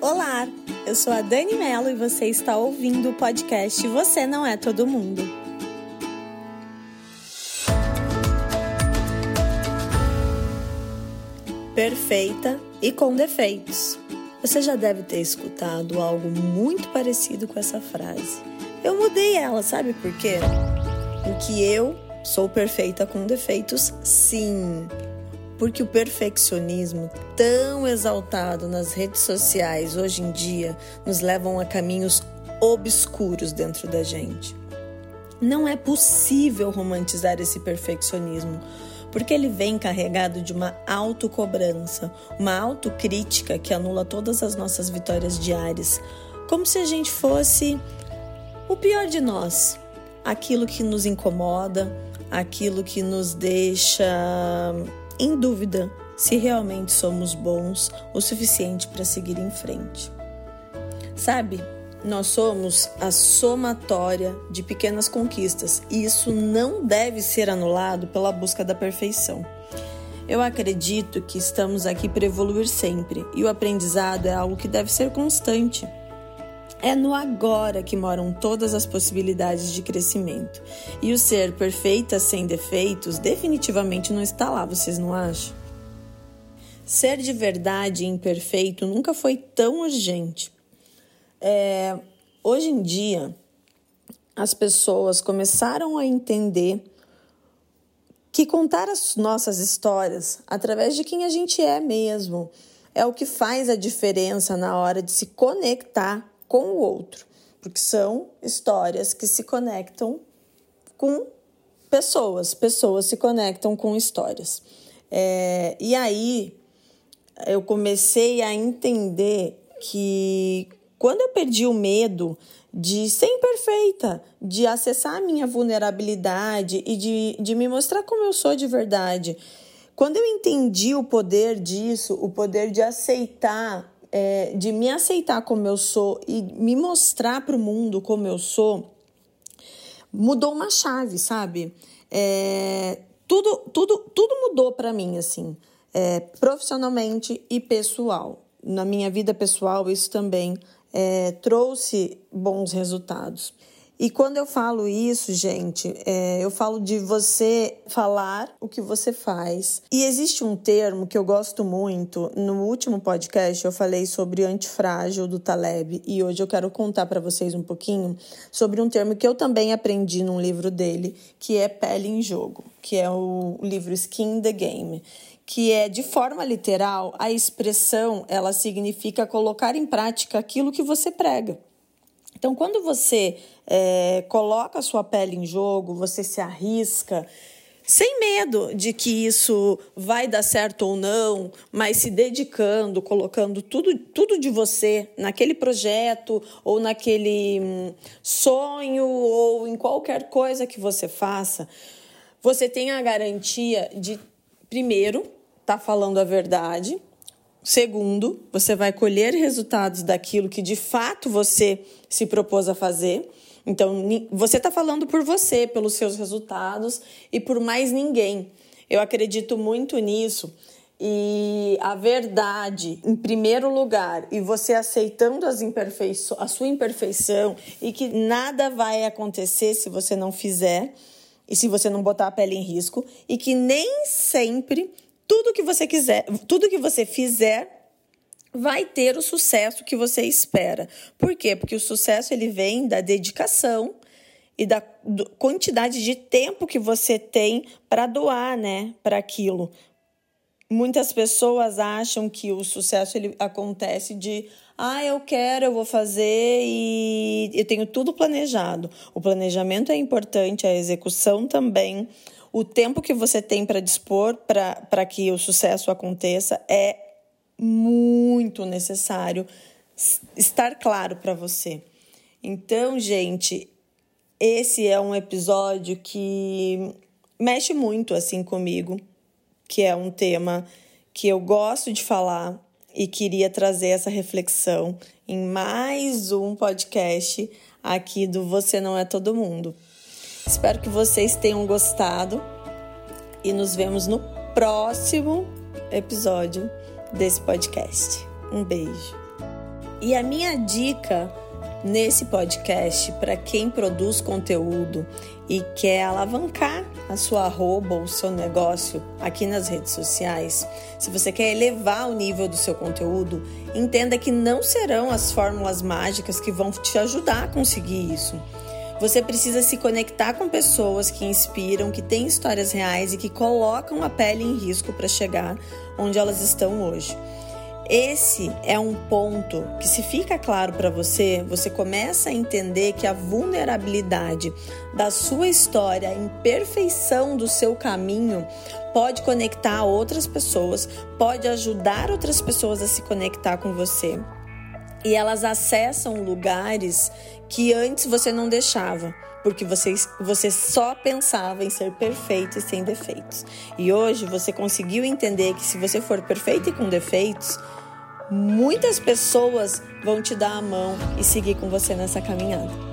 Olá, eu sou a Dani Mello e você está ouvindo o podcast Você Não É Todo Mundo. Perfeita e com defeitos. Você já deve ter escutado algo muito parecido com essa frase. Eu mudei ela, sabe por quê? Porque eu sou perfeita com defeitos, sim. Porque o perfeccionismo, tão exaltado nas redes sociais hoje em dia, nos levam a caminhos obscuros dentro da gente. Não é possível romantizar esse perfeccionismo, porque ele vem carregado de uma autocobrança, uma autocrítica que anula todas as nossas vitórias diárias, como se a gente fosse o pior de nós, aquilo que nos incomoda, aquilo que nos deixa em dúvida se realmente somos bons o suficiente para seguir em frente. Sabe, nós somos a somatória de pequenas conquistas e isso não deve ser anulado pela busca da perfeição. Eu acredito que estamos aqui para evoluir sempre e o aprendizado é algo que deve ser constante. É no agora que moram todas as possibilidades de crescimento. E o ser perfeita sem defeitos definitivamente não está lá, vocês não acham? Ser de verdade imperfeito nunca foi tão urgente. É, hoje em dia, as pessoas começaram a entender que contar as nossas histórias através de quem a gente é mesmo é o que faz a diferença na hora de se conectar com o outro, porque são histórias que se conectam com pessoas, pessoas se conectam com histórias. É, e aí eu comecei a entender que quando eu perdi o medo de ser imperfeita, de acessar a minha vulnerabilidade e de, de me mostrar como eu sou de verdade, quando eu entendi o poder disso, o poder de aceitar é, de me aceitar como eu sou e me mostrar para o mundo como eu sou, mudou uma chave, sabe? É, tudo, tudo, tudo mudou para mim, assim, é, profissionalmente e pessoal. Na minha vida pessoal, isso também é, trouxe bons resultados. E quando eu falo isso, gente, é, eu falo de você falar o que você faz. E existe um termo que eu gosto muito. No último podcast eu falei sobre antifrágil do Taleb e hoje eu quero contar para vocês um pouquinho sobre um termo que eu também aprendi num livro dele, que é pele em jogo, que é o livro Skin in the Game que é de forma literal, a expressão ela significa colocar em prática aquilo que você prega. Então, quando você é, coloca a sua pele em jogo, você se arrisca, sem medo de que isso vai dar certo ou não, mas se dedicando, colocando tudo, tudo de você naquele projeto ou naquele hum, sonho ou em qualquer coisa que você faça, você tem a garantia de, primeiro, estar tá falando a verdade, Segundo, você vai colher resultados daquilo que de fato você se propôs a fazer. Então, você está falando por você, pelos seus resultados e por mais ninguém. Eu acredito muito nisso. E a verdade em primeiro lugar, e você aceitando as a sua imperfeição, e que nada vai acontecer se você não fizer, e se você não botar a pele em risco, e que nem sempre tudo que você quiser, tudo que você fizer vai ter o sucesso que você espera. Por quê? Porque o sucesso ele vem da dedicação e da quantidade de tempo que você tem para doar, né, para aquilo. Muitas pessoas acham que o sucesso ele acontece de ah, eu quero, eu vou fazer e eu tenho tudo planejado. O planejamento é importante, a execução também o tempo que você tem para dispor para que o sucesso aconteça é muito necessário estar claro para você. Então, gente, esse é um episódio que mexe muito assim comigo, que é um tema que eu gosto de falar e queria trazer essa reflexão em mais um podcast aqui do Você Não É Todo Mundo. Espero que vocês tenham gostado e nos vemos no próximo episódio desse podcast. Um beijo. E a minha dica nesse podcast para quem produz conteúdo e quer alavancar a sua arroba ou o seu negócio aqui nas redes sociais, se você quer elevar o nível do seu conteúdo, entenda que não serão as fórmulas mágicas que vão te ajudar a conseguir isso. Você precisa se conectar com pessoas que inspiram, que têm histórias reais e que colocam a pele em risco para chegar onde elas estão hoje. Esse é um ponto que, se fica claro para você, você começa a entender que a vulnerabilidade da sua história, a imperfeição do seu caminho, pode conectar outras pessoas, pode ajudar outras pessoas a se conectar com você. E elas acessam lugares que antes você não deixava porque você, você só pensava em ser perfeito e sem defeitos. E hoje você conseguiu entender que se você for perfeito e com defeitos, muitas pessoas vão te dar a mão e seguir com você nessa caminhada.